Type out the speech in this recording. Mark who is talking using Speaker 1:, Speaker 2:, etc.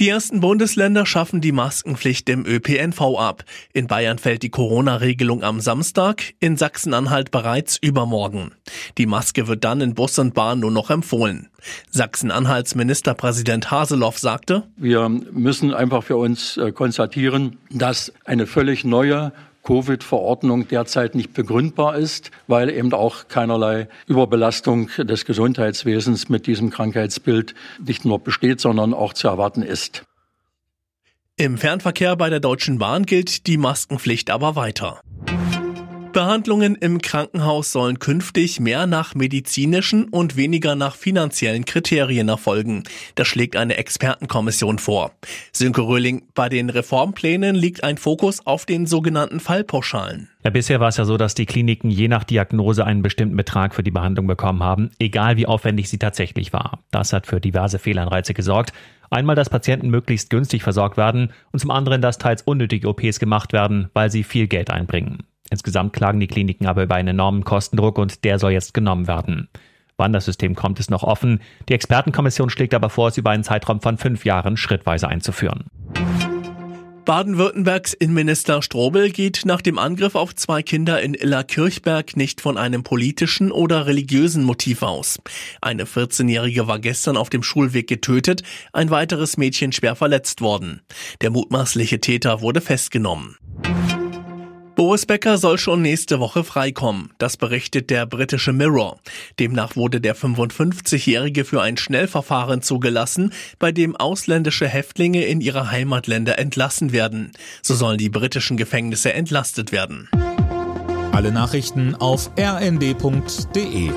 Speaker 1: Die ersten Bundesländer schaffen die Maskenpflicht im ÖPNV ab. In Bayern fällt die Corona-Regelung am Samstag, in Sachsen-Anhalt bereits übermorgen. Die Maske wird dann in Bus und Bahn nur noch empfohlen. Sachsen-Anhalts Ministerpräsident Haseloff sagte,
Speaker 2: Wir müssen einfach für uns äh, konstatieren, dass eine völlig neue Covid-Verordnung derzeit nicht begründbar ist, weil eben auch keinerlei Überbelastung des Gesundheitswesens mit diesem Krankheitsbild nicht nur besteht, sondern auch zu erwarten ist.
Speaker 1: Im Fernverkehr bei der Deutschen Bahn gilt die Maskenpflicht aber weiter. Behandlungen im Krankenhaus sollen künftig mehr nach medizinischen und weniger nach finanziellen Kriterien erfolgen. Das schlägt eine Expertenkommission vor. Sönke Röhling, bei den Reformplänen liegt ein Fokus auf den sogenannten Fallpauschalen.
Speaker 3: Ja, bisher war es ja so, dass die Kliniken je nach Diagnose einen bestimmten Betrag für die Behandlung bekommen haben, egal wie aufwendig sie tatsächlich war. Das hat für diverse Fehlanreize gesorgt. Einmal, dass Patienten möglichst günstig versorgt werden und zum anderen, dass teils unnötige OPs gemacht werden, weil sie viel Geld einbringen. Insgesamt klagen die Kliniken aber über einen enormen Kostendruck und der soll jetzt genommen werden. Wann das System kommt, ist noch offen. Die Expertenkommission schlägt aber vor, es über einen Zeitraum von fünf Jahren schrittweise einzuführen.
Speaker 1: Baden-Württembergs Innenminister Strobel geht nach dem Angriff auf zwei Kinder in Illerkirchberg nicht von einem politischen oder religiösen Motiv aus. Eine 14-Jährige war gestern auf dem Schulweg getötet, ein weiteres Mädchen schwer verletzt worden. Der mutmaßliche Täter wurde festgenommen. Boris Becker soll schon nächste Woche freikommen. Das berichtet der britische Mirror. Demnach wurde der 55-Jährige für ein Schnellverfahren zugelassen, bei dem ausländische Häftlinge in ihre Heimatländer entlassen werden. So sollen die britischen Gefängnisse entlastet werden.
Speaker 4: Alle Nachrichten auf rnd.de